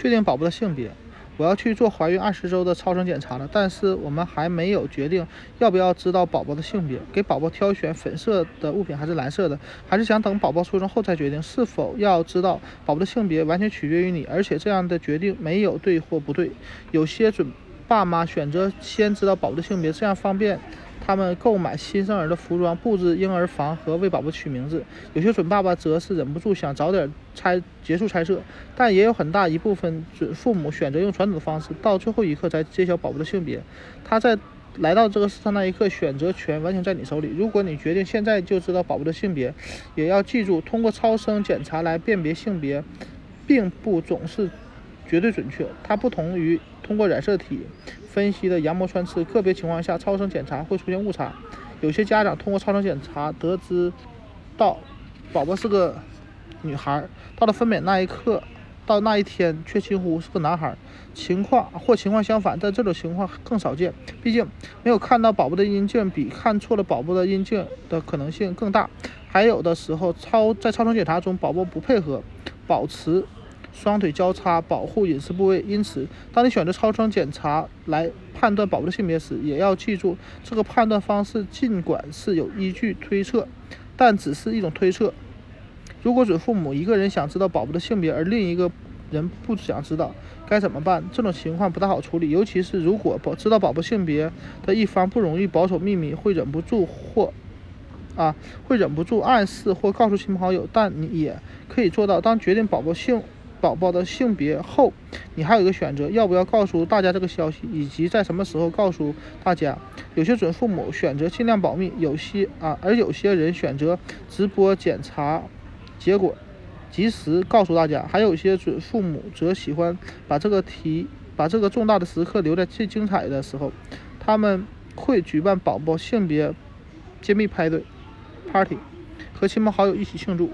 确定宝宝的性别。我要去做怀孕二十周的超声检查了，但是我们还没有决定要不要知道宝宝的性别，给宝宝挑选粉色的物品还是蓝色的，还是想等宝宝出生后再决定是否要知道宝宝的性别，完全取决于你，而且这样的决定没有对或不对。有些准爸妈选择先知道宝宝的性别，这样方便。他们购买新生儿的服装、布置婴儿房和为宝宝取名字。有些准爸爸则是忍不住想早点猜结束猜测，但也有很大一部分准父母选择用传统的方式，到最后一刻才揭晓宝宝的性别。他在来到这个世上那一刻，选择权完全在你手里。如果你决定现在就知道宝宝的性别，也要记住，通过超声检查来辨别性别，并不总是绝对准确。它不同于通过染色体。分析的羊膜穿刺，个别情况下超声检查会出现误差。有些家长通过超声检查得知到宝宝是个女孩，到了分娩那一刻，到那一天却惊呼是个男孩。情况或情况相反，但这种情况更少见，毕竟没有看到宝宝的阴茎比看错了宝宝的阴茎的可能性更大。还有的时候超在超声检查中，宝宝不配合，保持。双腿交叉保护隐私部位，因此，当你选择超声检查来判断宝宝的性别时，也要记住，这个判断方式尽管是有依据推测，但只是一种推测。如果准父母一个人想知道宝宝的性别，而另一个人不想知道，该怎么办？这种情况不大好处理，尤其是如果保知道宝宝性别的一方不容易保守秘密，会忍不住或啊会忍不住暗示或告诉亲朋好友，但你也可以做到，当决定宝宝性。宝宝的性别后，你还有一个选择，要不要告诉大家这个消息，以及在什么时候告诉大家。有些准父母选择尽量保密，有些啊，而有些人选择直播检查结果，及时告诉大家。还有些准父母则喜欢把这个题，把这个重大的时刻留在最精彩的时候，他们会举办宝宝性别揭秘派对 party，和亲朋好友一起庆祝。